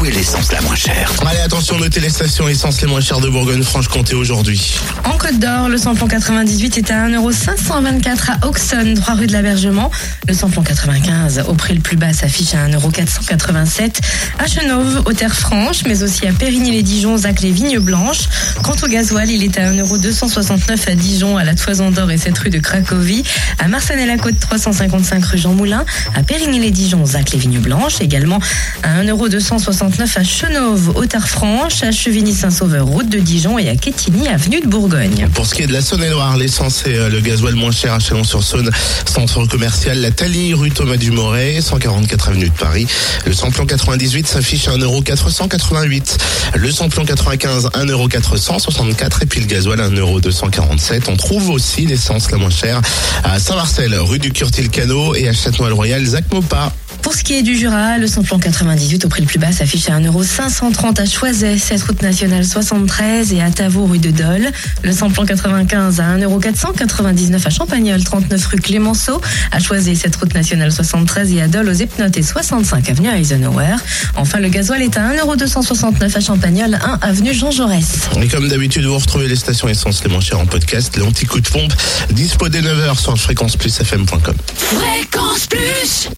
Où est l'essence la moins chère? Allez, attention, notez les stations essence les moins chères de Bourgogne-Franche-Comté aujourd'hui. En Côte d'Or, le samplon 98 est à 1,524€ à Auxonne, 3 rue de l'Abergement. Le samplon 95, au prix le plus bas, s'affiche à 1,487€ à Chenauve, aux Terres Franches, mais aussi à Périgny-les-Dijon, Zac les Vignes Blanches. Quant au gasoil, il est à 1,269€ à Dijon, à la Toison d'Or et 7 rue de Cracovie, à Marsanne-la-Côte, 355 rue Jean Moulin, à Périgny-les-Dijon, Zac les Vignes Blanches, également à 1,269€ à Chenauve, aux Terres Franches, à Chevigny-Saint-Sauveur, route de Dijon et à Quetigny, avenue de Bourgogne. Pour ce qui est de la Saône-et-Loire, l'essence et euh, le gasoil moins cher à Chalon-sur-Saône, centre commercial La Thalie, rue Thomas Dumoret, 144 avenue de Paris. Le samplon 98 s'affiche à 1,488€. Le samplon 95, 1,464€ et puis le gasoil 1,247€. On trouve aussi l'essence la moins chère à Saint-Marcel, rue du Curtil-Cano et à Châtenois-le-Royal, Zac Mopa. Pour ce qui est du Jura, le samplon 98 au prix le plus bas s'affiche à 1,530€ à Choiset, 7 route nationale 73 et à Tavaux rue de Dole. Le samplon 95 à 1,499€ à Champagnol, 39 rue Clémenceau, à Choiset, 7 route nationale 73 et à Dole aux Epnotes et 65 avenue Eisenhower. Enfin, le gasoil est à 1,269€ à Champagnol, 1 avenue Jean Jaurès. Et comme d'habitude, vous retrouvez les stations essence les moins chères en podcast, l'anti-coup de pompe, dispo dès 9h sur fréquenceplusfm.com. Fréquence Plus